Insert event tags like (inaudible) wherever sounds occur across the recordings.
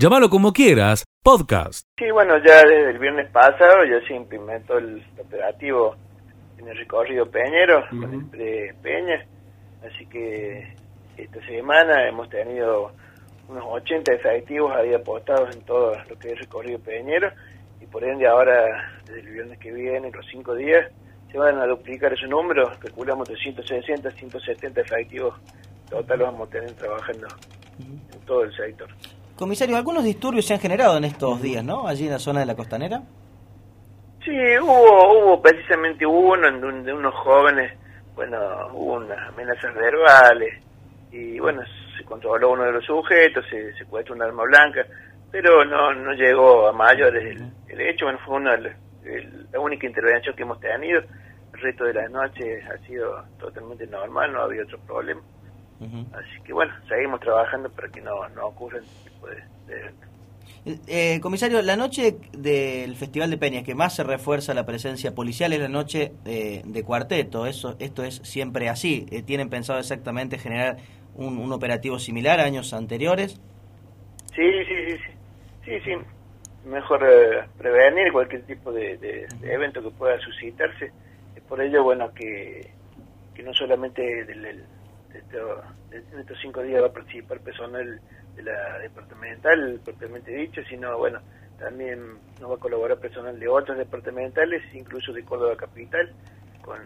Llámalo como quieras, podcast. Sí, bueno, ya desde el viernes pasado ya se implementó el operativo en el recorrido Peñero, con el Peña, así que esta semana hemos tenido unos 80 efectivos ahí apostados en todo lo que es recorrido Peñero. Y por ende ahora, desde el viernes que viene, los cinco días, se van a duplicar esos números, calculamos de 160, 170 efectivos. Total vamos a tener trabajando en todo el sector. Comisario, algunos disturbios se han generado en estos días, ¿no? Allí en la zona de la costanera. Sí, hubo, hubo precisamente uno en donde unos jóvenes, bueno, hubo unas amenazas verbales y bueno, se controló uno de los sujetos, se secuestró un arma blanca, pero no no llegó a mayores el, hecho, bueno, fue una, la única intervención que hemos tenido, el resto de la noche ha sido totalmente normal, no había otro problema. Así que bueno, seguimos trabajando para que no, no ocurra ese tipo de, eh, eh, comisario, la noche del Festival de Peñas que más se refuerza la presencia policial es la noche eh, de cuarteto. Eso, esto es siempre así. ¿Tienen pensado exactamente generar un, operativo similar a años anteriores? Sí, sí, sí, sí, sí, sí. Mejor prevenir cualquier tipo de, evento que pueda suscitarse. Es por ello, bueno, que, que no solamente del en estos cinco días va a participar personal de la departamental, propiamente dicho, sino, bueno, también nos va a colaborar personal de otros departamentales, incluso de Córdoba Capital, con,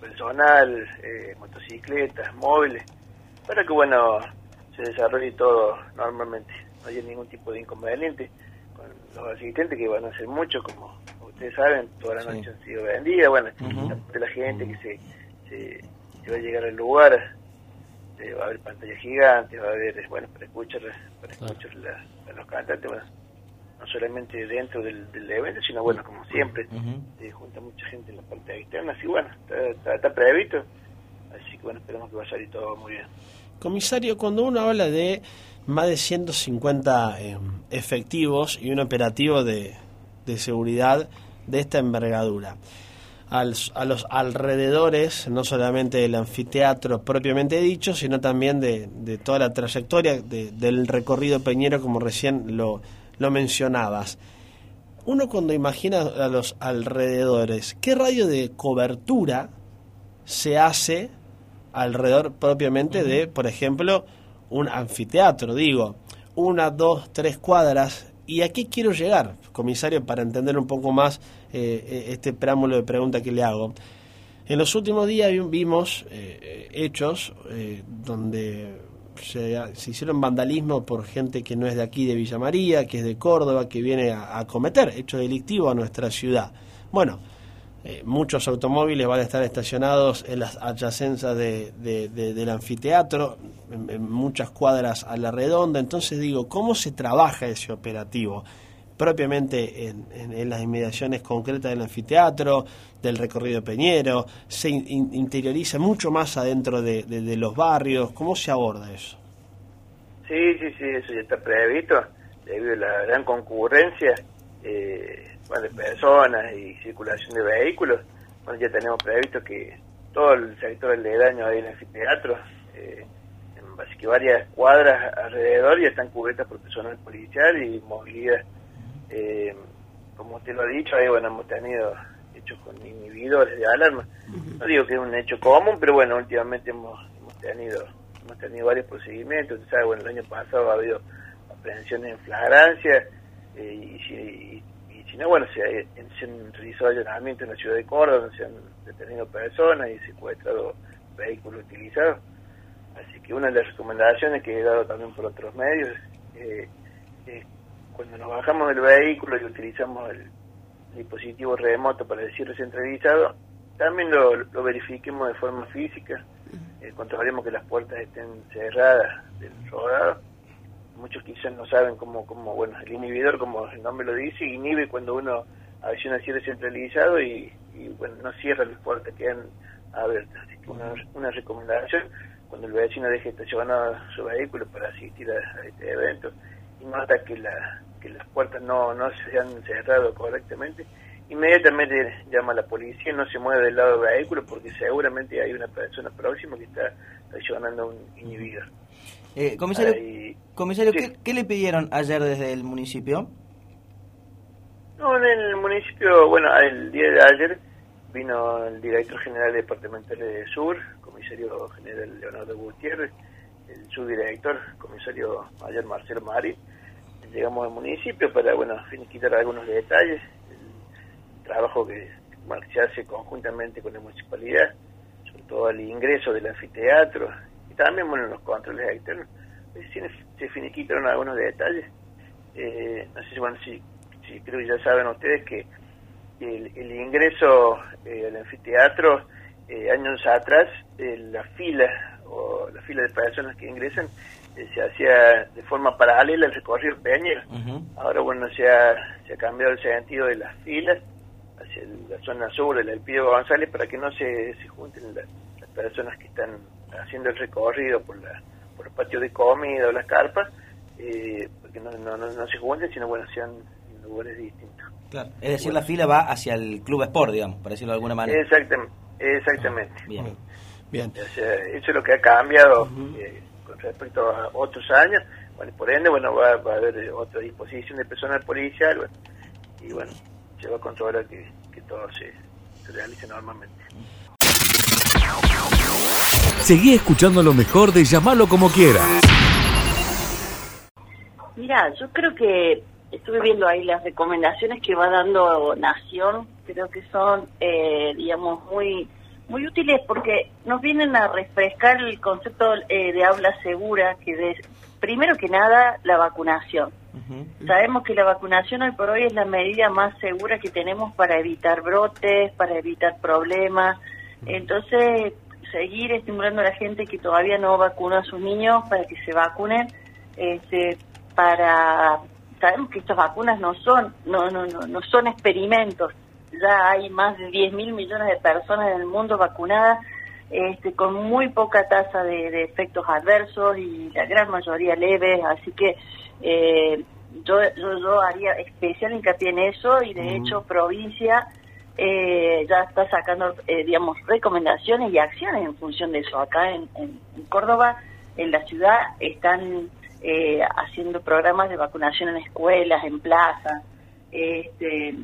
personal, eh, motocicletas, móviles, para que, bueno, se desarrolle todo normalmente, no haya ningún tipo de inconveniente con los asistentes, que van a ser muchos, como ustedes saben, toda la noche han sido vendidas, bueno, de la gente que se, se va a llegar al lugar, eh, va a haber pantalla gigante, va a haber, bueno, para escuchar, para escuchar a los cantantes, bueno, no solamente dentro del, evento, sino bueno, como siempre, se junta mucha gente en la parte externa, así bueno, está, previsto, así que bueno, esperemos que vaya a salir todo muy bien. Comisario, cuando uno habla de más de 150 eh, efectivos y un operativo de, de seguridad de esta envergadura, a los alrededores, no solamente del anfiteatro propiamente dicho, sino también de, toda la trayectoria del recorrido peñero, como recién lo, lo mencionabas. Uno cuando imagina a los alrededores, ¿qué radio de cobertura se hace alrededor propiamente de, por ejemplo, un anfiteatro? Digo, una, dos, tres cuadras ¿Y a qué quiero llegar, comisario, para entender un poco más eh, eh, este preámbulo de pregunta que le hago? En los últimos días vimos eh, hechos donde se, hicieron vandalismo por gente que no es de aquí, de Villa María, que es de Córdoba, que viene a, a cometer hechos delictivos a nuestra ciudad. Bueno, eh, muchos automóviles van a estar estacionados en las adyacencias de, del anfiteatro, en, muchas cuadras a la redonda. Entonces digo, ¿cómo se trabaja ese operativo? propiamente en, las inmediaciones concretas del anfiteatro, del recorrido Peñero, se interioriza mucho más adentro de, los barrios, ¿cómo se aborda eso? Sí, sí, sí, eso ya está previsto, debido a la gran concurrencia. Eh, de personas y circulación de vehículos, bueno, ya tenemos previsto que todo el sector del daño ahí en el anfiteatro, eh, en que varias cuadras alrededor ya están cubiertas por personal policial y movilidad. Eh, como usted lo ha dicho, ahí bueno, hemos tenido hechos con inhibidores de alarma. No digo que es un hecho común, pero bueno, últimamente hemos, hemos tenido hemos tenido varios procedimientos. Usted sabe, bueno, el año pasado ha habido aprehensiones en flagrancia eh, y, si no, bueno, se, han realizado allanamientos en la ciudad de Córdoba, se han detenido personas y secuestrado vehículos utilizados. Así que una de las recomendaciones que he dado también por otros medios eh, es cuando nos bajamos del vehículo y utilizamos el dispositivo remoto para el cierre centralizado, también lo, verifiquemos de forma física, eh, controlaremos que las puertas estén cerradas del rodado muchos quizás no saben cómo, cómo, bueno, el inhibidor, como el nombre lo dice, inhibe cuando uno acciona cierre centralizado y, bueno, no cierra las puertas, quedan abiertas. Así que una, una recomendación, cuando el vecino deje estacionado su vehículo para asistir a, este evento y nota que, la, que las puertas no, no se han cerrado correctamente, inmediatamente llama a la policía, no se mueve del lado del vehículo porque seguramente hay una persona próxima que está accionando un inhibidor. Eh, comisario, comisario Sí. ¿qué, qué le pidieron ayer desde el municipio? No, en el municipio, bueno, el día de ayer vino el director general departamental de Sur, comisario general Leonardo Gutiérrez, el subdirector, comisario mayor Marcelo Mari. Llegamos al municipio para, bueno, finiquitar algunos detalles, el trabajo que se hace conjuntamente con la municipalidad, sobre todo el ingreso del anfiteatro también, bueno, los controles externos. Eh, Se finiquitaron algunos detalles. Eh, no sé si, bueno, si sí, creo que ya saben ustedes que el, el ingreso eh, al anfiteatro eh, años atrás la fila o la fila de personas que ingresan se hacía de forma paralela al recorrido peñero Ujú. ahora bueno se ha, se ha cambiado el sentido de las filas hacia el- la zona sur del Elpidio González para que no se, se junten la- las personas que están haciendo el recorrido por la por el patio de comida o las carpas eh, porque no, no, no, no se junten sino bueno sean en lugares distintos Claro. Es decir, la fila va hacia el Club Sport, digamos, por decirlo de alguna manera. Exactamente, exactamente. Bien. Bien. O sea, eso es lo que ha cambiado eh, con respecto a otros años. Bueno, por ende, bueno, va, va a haber eh, otra disposición de personal policial. Bueno, y bueno, se va a controlar que, que todo se, se realice normalmente. Seguí escuchando lo mejor de llamarlo como quieras. Mira, yo creo que estuve viendo ahí las recomendaciones que va dando Nación, creo que son, eh, digamos, muy muy útiles porque nos vienen a refrescar el concepto eh, de habla segura, que es, primero que nada, la vacunación. Sabemos que la vacunación hoy por hoy es la medida más segura que tenemos para evitar brotes, para evitar problemas. Entonces, seguir estimulando a la gente que todavía no vacuna a sus niños para que se vacunen, este, para sabemos que estas vacunas no son no no no, no son experimentos. Ya hay más de 10 mil millones de personas en el mundo vacunadas este, con muy poca tasa de, de efectos adversos y la gran mayoría leves, así que eh, yo, yo, yo haría especial hincapié en eso y de hecho provincia eh, ya está sacando, eh, digamos, recomendaciones y acciones en función de eso. Acá en, en- Córdoba, en la ciudad, están eh, haciendo programas de vacunación en escuelas, en plazas, este,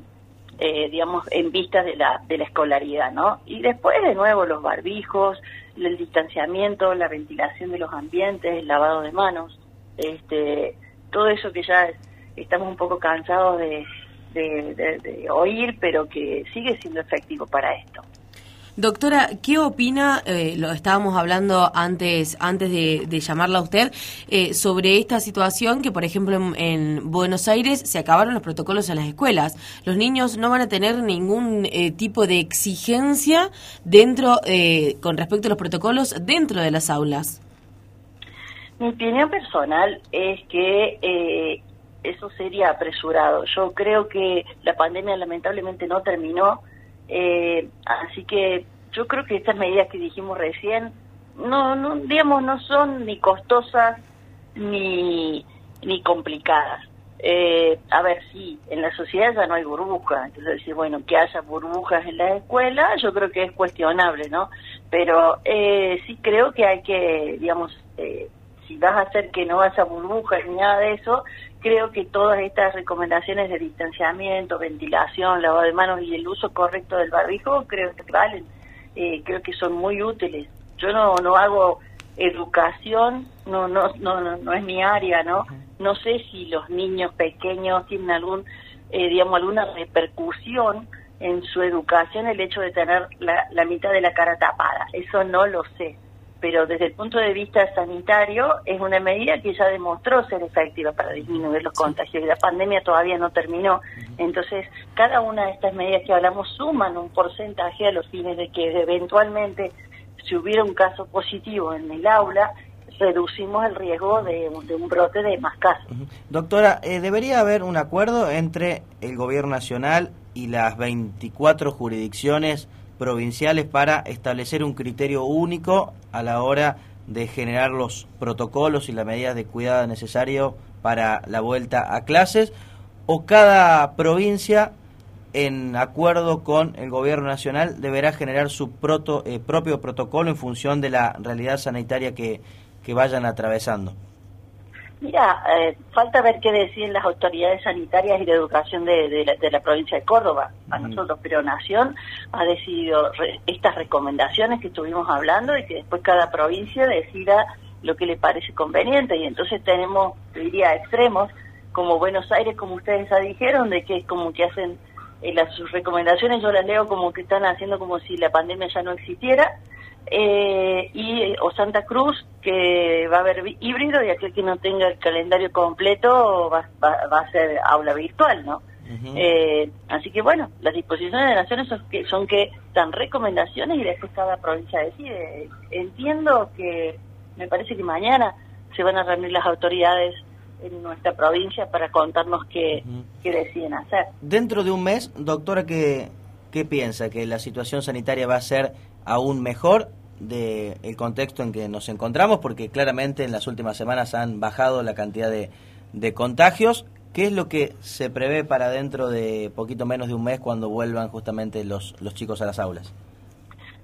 eh, digamos, en vista de la, de la escolaridad, ¿no? Y después, de nuevo, los barbijos, el distanciamiento, la ventilación de los ambientes, el lavado de manos, este, todo eso que ya estamos un poco cansados de, de, de- de oír, pero que sigue siendo efectivo para esto. Doctora, ¿qué opina, eh, lo estábamos hablando antes antes de, de llamarla a usted, eh, sobre esta situación que, por ejemplo, en, en Buenos Aires se acabaron los protocolos en las escuelas? Los niños no van a tener ningún eh, tipo de exigencia dentro, eh, con respecto a los protocolos dentro de las aulas. Mi opinión personal es que eh, eso sería apresurado. Yo creo que la pandemia lamentablemente no terminó, eh, así que yo creo que estas medidas que dijimos recién, no, no, digamos, no son ni costosas ni, ni complicadas. Eh, a ver, sí, en la sociedad ya no hay burbujas, entonces decir, bueno, que haya burbujas en la escuela, yo creo que es cuestionable, ¿no? Pero eh, sí creo que hay que, digamos, eh, si vas a hacer que no haya burbujas ni nada de eso, creo que todas estas recomendaciones de distanciamiento, ventilación, lavado de manos y el uso correcto del barbijo, creo que valen, eh, creo que son muy útiles. Yo no, no hago educación, no, no, no, no, no es mi área, ¿no? No sé si los niños pequeños tienen algún, eh, digamos, alguna repercusión en su educación el hecho de tener la, la mitad de la cara tapada. Eso no lo sé pero desde el punto de vista sanitario es una medida que ya demostró ser efectiva para disminuir los contagios y la pandemia todavía no terminó. Entonces, cada una de estas medidas que hablamos suman un porcentaje a los fines de que eventualmente, si hubiera un caso positivo en el aula, reducimos el riesgo de, de un brote de más casos. Doctora, eh, ¿debería haber un acuerdo entre el gobierno nacional y las 24 jurisdicciones provinciales para establecer un criterio único a la hora de generar los protocolos y las medidas de cuidado necesario para la vuelta a clases? ¿O cada provincia, en acuerdo con el gobierno nacional, deberá generar su eh, propio protocolo en función de la realidad sanitaria que, que vayan atravesando. Mira, eh, falta ver qué deciden las autoridades sanitarias y de educación de, de, la, de la, provincia de Córdoba. A nosotros, pero Nación ha decidido re, estas recomendaciones que estuvimos hablando y que después cada provincia decida lo que le parece conveniente. Y entonces tenemos, diría, extremos, como Buenos Aires, como ustedes ya dijeron, de que es como que hacen eh, las, sus recomendaciones, yo las leo como que están haciendo como si la pandemia ya no existiera eh, y o Santa Cruz que va a haber híbrido y aquel que no tenga el calendario completo va, va, va a ser aula virtual, ¿no? Uh -huh. eh, así que bueno, las disposiciones de naciones son que, son que dan recomendaciones y después cada provincia decide. Entiendo que me parece que mañana se van a reunir las autoridades en nuestra provincia para contarnos qué, uh -huh. qué deciden hacer. Dentro de un mes, doctora, ¿qué, ¿qué piensa? ¿Que la situación sanitaria va a ser aún mejor del el contexto en que nos encontramos, porque claramente en las últimas semanas han bajado la cantidad de, de, contagios. ¿Qué es lo que se prevé para dentro de poquito menos de un mes cuando vuelvan justamente los, los chicos a las aulas?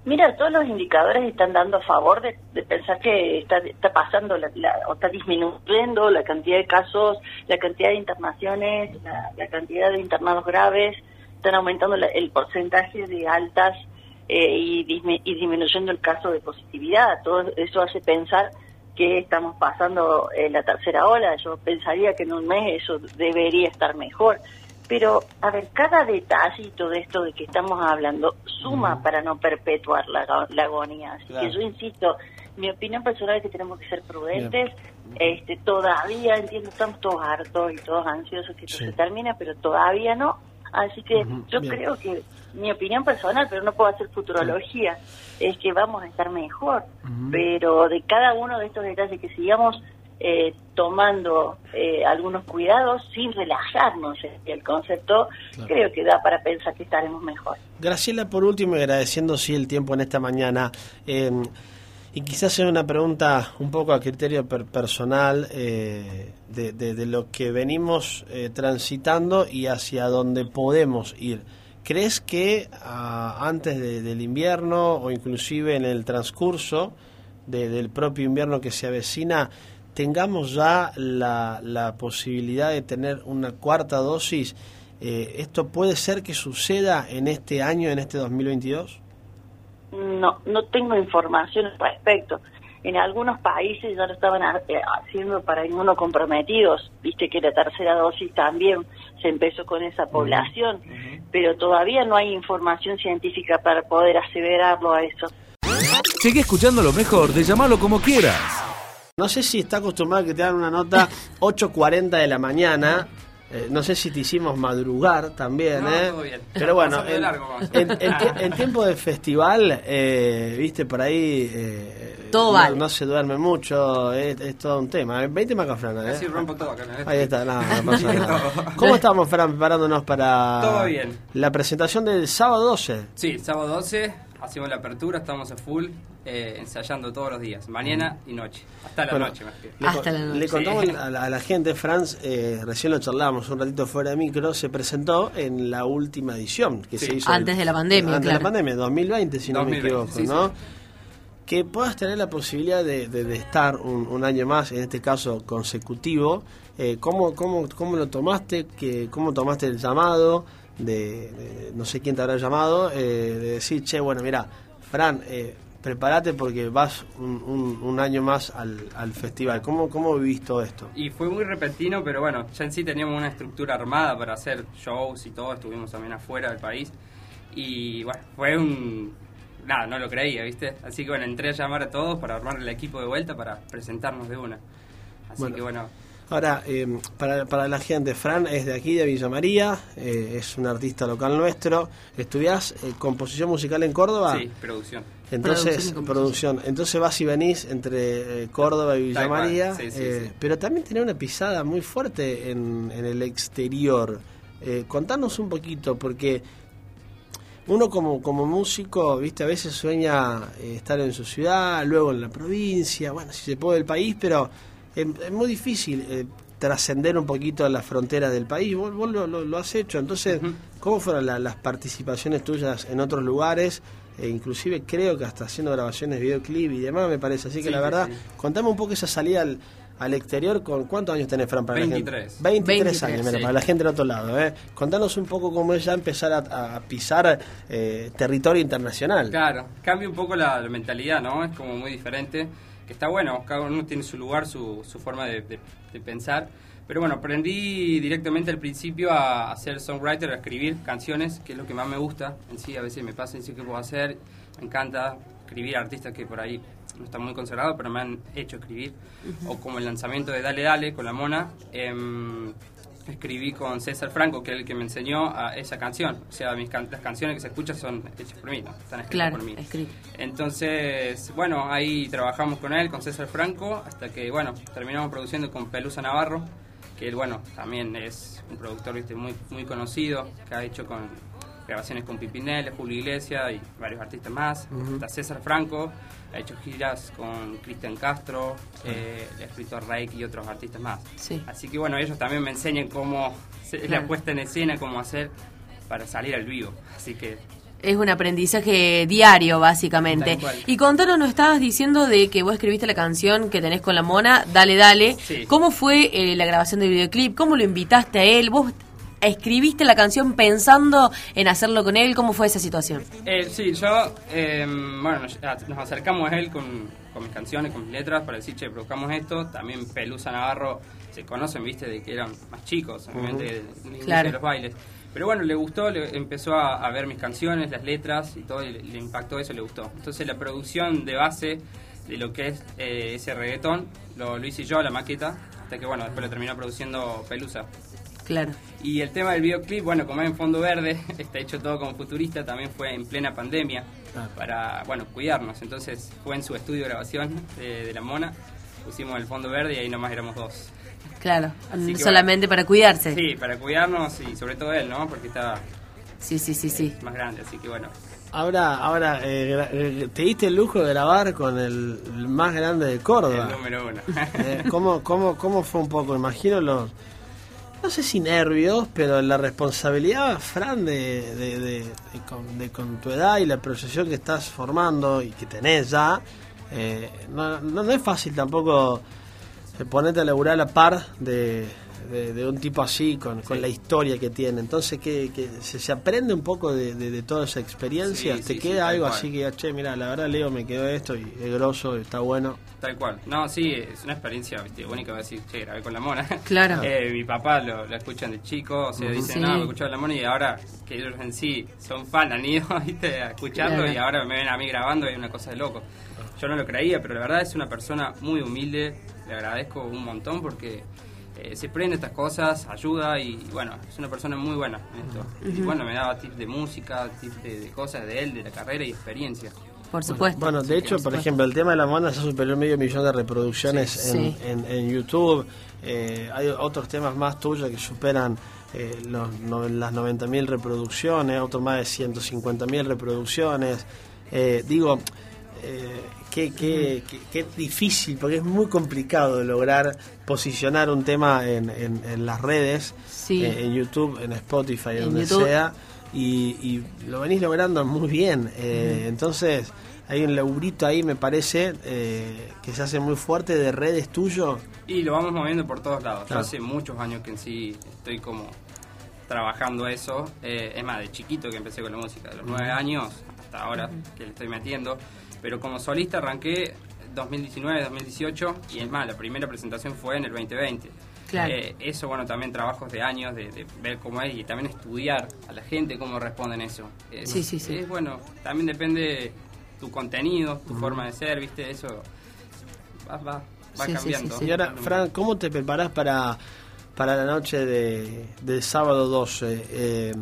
Mira, todos los indicadores están dando a favor de, de pensar que está, está pasando la, la, o está disminuyendo la cantidad de casos, la cantidad de internaciones, la, la cantidad de internados graves, están aumentando el porcentaje de altas eh, y, dismi y, disminuyendo el caso de positividad. Todo eso hace pensar que estamos pasando eh, la tercera ola. Yo pensaría que en un mes eso debería estar mejor. Pero, a ver, cada detallito de esto de que estamos hablando suma para no perpetuar la, la agonía. Así claro. que yo insisto, mi opinión personal es que tenemos que ser prudentes. Bien. Este, todavía, entiendo, estamos todos hartos y todos ansiosos que esto sí. se termine, pero todavía no. Así que uh -huh. yo Bien. creo que mi opinión personal, pero no puedo hacer futurología, es que vamos a estar mejor. Uh -huh. Pero de cada uno de estos detalles que sigamos eh, tomando eh, algunos cuidados sin relajarnos el concepto, claro. creo que da para pensar que estaremos mejor. Graciela, por último, agradeciendo sí el tiempo en esta mañana. Eh, y quizás sea una pregunta un poco a criterio per personal eh, de, de, lo que venimos eh, transitando y hacia dónde podemos ir. ¿Crees que uh, antes de, del invierno o inclusive en el transcurso de, del propio invierno que se avecina tengamos ya la, la posibilidad de tener una cuarta dosis? Eh, ¿Esto puede ser que suceda en este año, en este 2022? No, no tengo información al respecto. En algunos países ya lo estaban eh, haciendo para inmunocomprometidos. Viste que la tercera dosis también se empezó con esa población, uh -huh. pero todavía no hay información científica para poder aseverarlo a eso. Sigue escuchando lo mejor de llamarlo como quieras. No sé si está acostumbrado a que te dan una nota 8.40 de la mañana. Eh, no sé si te hicimos madrugar también, no, ¿eh? Todo bien. Pero bueno, en, en, en, en, tiempo de festival, eh, viste, por ahí. Eh, todo no, vale. no, se duerme mucho, es, es, todo un tema. 20 macafrana, ¿eh? Sí, rompo todo acá. Ahí está, no, no (laughs) pasa nada. ¿Cómo estamos, Fran, preparándonos para. Todo bien. La presentación del sábado 12? Sí, sábado 12 hacemos la apertura, estamos a full, eh, ensayando todos los días, mañana y noche, hasta la bueno, noche más que. Le, hasta la noche. le contamos sí. (laughs) a, la, a, la, gente, Franz, eh, recién lo charlábamos un ratito fuera de micro, se presentó en la última edición que sí. se hizo. Antes el, de la pandemia, Antes claro. de la pandemia, 2020, si 2020, no me equivoco, sí, ¿no? Que puedas tener la posibilidad de, de, de estar un, un, año más, en este caso consecutivo. Eh, ¿cómo, cómo, ¿Cómo lo tomaste? ¿Qué, ¿Cómo tomaste el llamado? De, de, no sé quién te habrá llamado, eh, de decir, che, bueno, mira, Fran, eh, prepárate porque vas un, un, un, año más al, al festival. ¿Cómo, ¿Cómo vivís todo esto? Y fue muy repentino, pero bueno, ya en sí teníamos una estructura armada para hacer shows y todo, estuvimos también afuera del país. Y bueno, fue un... Nada, no lo creía, ¿viste? Así que bueno, entré a llamar a todos para armar el equipo de vuelta para presentarnos de una. Así bueno. que bueno, Ahora, eh, para, para, la gente, Fran es de aquí, de Villa María, eh, es un artista local nuestro. ¿Estudiás eh, composición musical en Córdoba? Sí, producción. Entonces, producción, producción. Entonces vas y venís entre eh, Córdoba y Villa María, sí, sí, eh, sí. pero también tiene una pisada muy fuerte en, en el exterior. Eh, contanos un poquito, porque uno como, como músico, viste, a veces sueña eh, estar en su ciudad, luego en la provincia, bueno, si se puede el país, pero es, es muy difícil eh, trascender un poquito a la frontera del país. Vos, vos lo, lo, lo, has hecho. Entonces, uh -huh. ¿cómo fueron la, las participaciones tuyas en otros lugares? e inclusive creo que hasta haciendo grabaciones de videoclip y demás, me parece. Así que Sí, la verdad, sí. contame un poco esa salida al, al exterior. con ¿Cuántos años tenés, Fran? Para la 23. gente? 23, 23, años, mira, para la gente del otro lado. ¿eh? Contanos un poco cómo es ya empezar a, a pisar eh, territorio internacional. Claro, cambia un poco la, la mentalidad, ¿no? Es como muy diferente, que está bueno, cada uno tiene su lugar, su, su forma de, de- de pensar. Pero bueno, aprendí directamente al principio a, a ser songwriter, a escribir canciones, que es lo que más me gusta. En sí, a veces me pasa y sé qué puedo hacer. Me encanta escribir artistas que por ahí no están muy conservados, pero me han hecho escribir. O como el lanzamiento de Dale Dale con la Mona. em, escribí con César Franco, que es el que me enseñó a esa canción. O sea, mis can- las canciones que se escuchan son hechas por mí, ¿no? Están escritas Claro, por mí. escrito. Entonces, bueno, ahí trabajamos con él, con César Franco, hasta que, bueno, terminamos produciendo con Pelusa Navarro, que él, bueno, también es un productor, viste, muy, muy conocido, que ha hecho con grabaciones con Pipinel, Julio Iglesias y varios artistas más. Está César Franco, ha hecho giras con Cristian Castro, eh, el escritor Reik y otros artistas más. Sí. Así que, bueno, ellos también me enseñan cómo se- Claro. la puesta en escena, cómo hacer para salir al vivo. Así que Es un aprendizaje diario, básicamente. Y contanos, nos estabas diciendo de que vos escribiste la canción que tenés con la mona, Dale Dale. Sí. ¿Cómo fue eh, la grabación del videoclip? ¿Cómo lo invitaste a él? ¿Vos escribiste la canción pensando en hacerlo con él? ¿Cómo fue esa situación? Eh, sí, yo, eh, bueno, nos, acercamos a él con, con mis canciones, con mis letras, para decir, che, produzcamos esto. También Pelusa Navarro se conocen, viste, de que eran más chicos, obviamente, del inicio Claro. de los bailes. Pero bueno, le gustó, le empezó a, a ver mis canciones, las letras y todo, y le, le impactó eso, le gustó. Entonces la producción de base de lo que es eh, ese reggaetón, lo, lo hice yo, la maqueta, hasta que bueno, después lo terminó produciendo Pelusa. Claro. Y el tema del videoclip, bueno, como es en fondo verde, (laughs) está hecho todo como futurista, también fue en plena pandemia para, bueno, cuidarnos. Entonces fue en su estudio de grabación de, de La Mona, pusimos el fondo verde y ahí nomás éramos dos. Claro. Así que Solamente para cuidarse. Sí, para cuidarnos y sobre todo él, ¿no? Porque está Sí, sí, sí, sí. más grande, así que bueno. Ahora, ahora eh, eh, te diste el lujo de grabar con el, el más grande de Córdoba. El número uno. Eh, ¿cómo, cómo, ¿Cómo fue un poco? Imagino los, no sé si nervios, pero la responsabilidad, Fran, de, de, con, de con tu edad y la proyección que estás formando y que tenés ya, eh, no, no, no es fácil tampoco eh, ponerte a laburar a la par de, de, de un tipo así, con, con la historia que tiene. Entonces, que, que se, se aprende un poco de, de- de toda esa experiencia. Sí, ¿Te sí, queda algo cual. así que, che, mira, la verdad, Leo, me quedó esto y es grosso, está bueno? Tal cual. No, sí, es una experiencia ¿viste? única. Va a decir, che, grabé con la mona. (laughs) Claro. Eh, mi papá lo, lo escuchan de chico, o sea, dicen, Sí. no, me escucharon la mona y ahora que ellos en sí son fan, han ido (laughs) ¿viste? a escucharlo Claro. y ahora me ven a mí grabando y es una cosa de loco. Yo no lo creía, pero la verdad es una persona muy humilde. Le agradezco un montón porque eh, se prende estas cosas, ayuda y bueno, es una persona muy buena en esto. Y bueno, me daba tips de música, tips de, de cosas de él, de la carrera y experiencia. Por supuesto. Bueno, de hecho, por ejemplo, el tema de la mona ya superó medio millón de reproducciones Sí. en, Sí. en- en YouTube. Eh, hay otros temas más tuyos que superan eh, los, no- las 90.000 reproducciones, otros más de 150.000 reproducciones. Eh, digo, eh, qué, qué, qué- qué difícil, porque es muy complicado lograr posicionar un tema en, en- en las redes, Sí. eh, en YouTube, en Spotify, En donde YouTube. sea y, y lo venís logrando muy bien. Eh, Entonces, hay un laburito ahí, me parece, eh, que se hace muy fuerte de redes tuyo. Y lo vamos moviendo por todos lados. Claro. Yo hace muchos años que en sí estoy como trabajando eso. Eh, es más, de chiquito que empecé con la música, de los nueve años hasta ahora que le estoy metiendo. Pero como solista arranqué 2019, 2018 y es más, la primera presentación fue en el 2020. Claro. Eh, eso, bueno, también trabajos de años, de, de ver cómo es y también estudiar a la gente cómo responden eso. Es, Sí, sí, sí. Es bueno, también depende tu contenido, tu forma de ser, ¿viste? Eso va, va, va sí, cambiando. sí, sí. Y ahora, Fran, ¿cómo te preparás para, para la noche de, del sábado 12? Eh,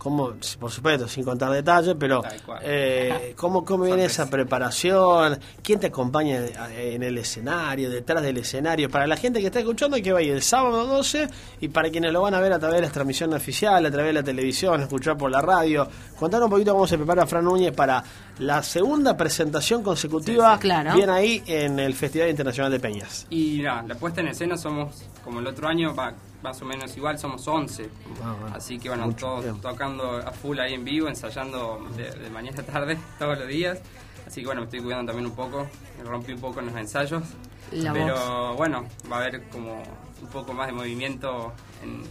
¿cómo, por supuesto, sin contar detalles, pero eh, (laughs) ¿cómo, cómo viene esa preparación? ¿Quién te acompaña en el escenario, detrás del escenario? Para la gente que está escuchando, que va a ir el sábado 12 y para quienes lo van a ver a través de la transmisión oficial, a través de la televisión, escuchar por la radio. Contar un poquito cómo se prepara Fran Núñez para la segunda presentación consecutiva, Sí, sí. Claro. bien ahí en el Festival Internacional de Peñas. Y la puesta en escena somos, como el otro año, va, más o menos igual, somos 11. Ah, bueno. Así que bueno, todos tocando a full ahí en vivo, ensayando de, de mañana a tarde, (laughs) todos los días. Así que bueno, me estoy cuidando también un poco, me rompí un poco en los ensayos. La pero voz. bueno, va a haber como un poco más de movimiento en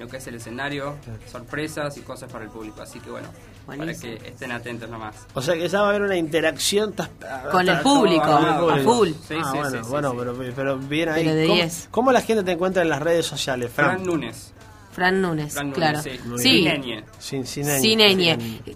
lo que es el escenario, sorpresas y cosas para el público. Así que bueno, Buenísimo. para que estén atentos nomás. O sea que ya va a haber una interacción. tas- Con el público, a full. Sí, ah, sí, bueno, sí, sí, bueno, sí. Pero, pero bien ahí. Pero de ¿Cómo, 10. cómo la gente te encuentra en las redes sociales, Fran? Fran Núñez. Fran Núñez, Fran Núñez, claro. sí. Sin,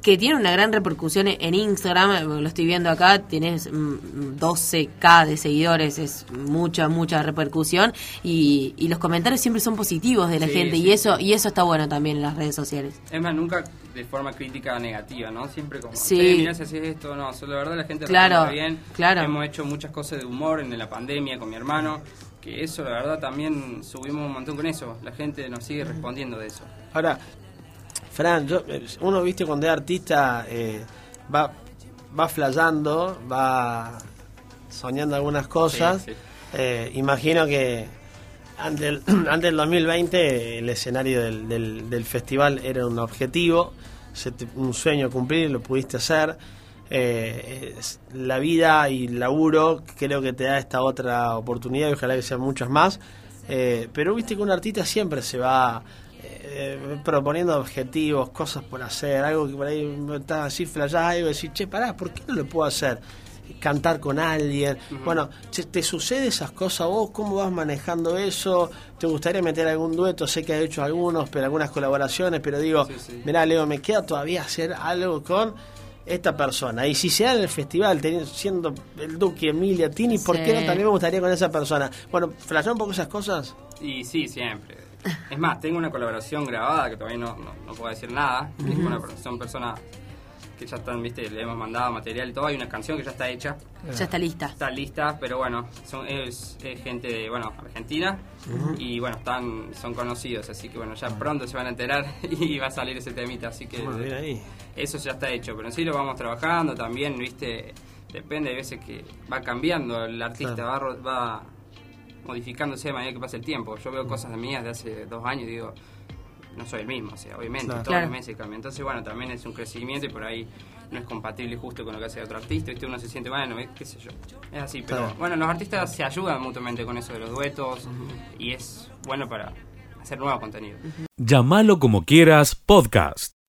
que tiene una gran repercusión en Instagram, lo estoy viendo acá, tienes mm, 12k de seguidores, es mucha, mucha repercusión y, y los comentarios siempre son positivos de la Sí, gente sí. y eso y eso está bueno también en las redes sociales. Es más, nunca de forma crítica negativa, ¿no? Siempre como, Sí. mirá si haces esto, no, solo la verdad la gente Claro, responde bien. claro. Hemos hecho muchas cosas de humor en la pandemia con mi hermano, que eso la verdad también subimos un montón con eso. La gente nos sigue respondiendo de eso. Ahora, Fran, yo, eh, uno, viste, cuando es artista, eh, va, va flayando, va soñando algunas cosas. Sí, sí. Eh, imagino que antes del, antes del 2020 el escenario del, del, del festival era un objetivo, un sueño a cumplir, lo pudiste hacer. Eh, la vida y el laburo creo que te da esta otra oportunidad y ojalá que sean muchas más. Eh, pero viste que un artista siempre se va eh, proponiendo objetivos, cosas por hacer, algo que por ahí estás así flayás algo y decís, che, pará, ¿por qué no lo puedo hacer? Cantar con alguien. Bueno, che, ¿te sucede esas cosas vos? ¿Cómo vas manejando eso? ¿Te gustaría meter algún dueto? Sé que has hecho algunos, pero algunas colaboraciones, pero digo, Sí, sí. mirá, Leo, me queda todavía hacer algo con esta persona. Y si se da en el festival, teniendo- siendo el Duque Emilia Tini, ¿por Sí. qué no también me gustaría con esa persona? Bueno, flashear un poco esas cosas. Y sí, siempre. Es más, tengo una colaboración grabada que todavía no, no, no puedo decir nada. que es una- son personas que ya están, viste, le hemos mandado material y todo. Hay una canción que ya está hecha. Ya está lista. está lista, pero bueno, son, es, es gente de, bueno, Argentina y bueno, están, son conocidos, así que bueno, ya pronto se van a enterar (laughs) y va a salir ese temita, así que ahí. eso ya está hecho, pero en sí lo vamos trabajando también, viste, depende de veces que va cambiando el artista, Claro. va, ro- va modificándose de manera que pasa el tiempo. Yo veo cosas de mías de hace dos años y digo, no soy el mismo, o sea, obviamente, Claro. todos Claro. los meses cambia. Entonces, bueno, también es un crecimiento y por ahí no es compatible justo con lo que hace otro artista, ¿viste? Uno se siente, bueno, eh, qué sé yo. Es así, pero Claro. bueno, los artistas se ayudan mutuamente con eso de los duetos y es bueno para hacer nuevo contenido. Llámalo como quieras podcast.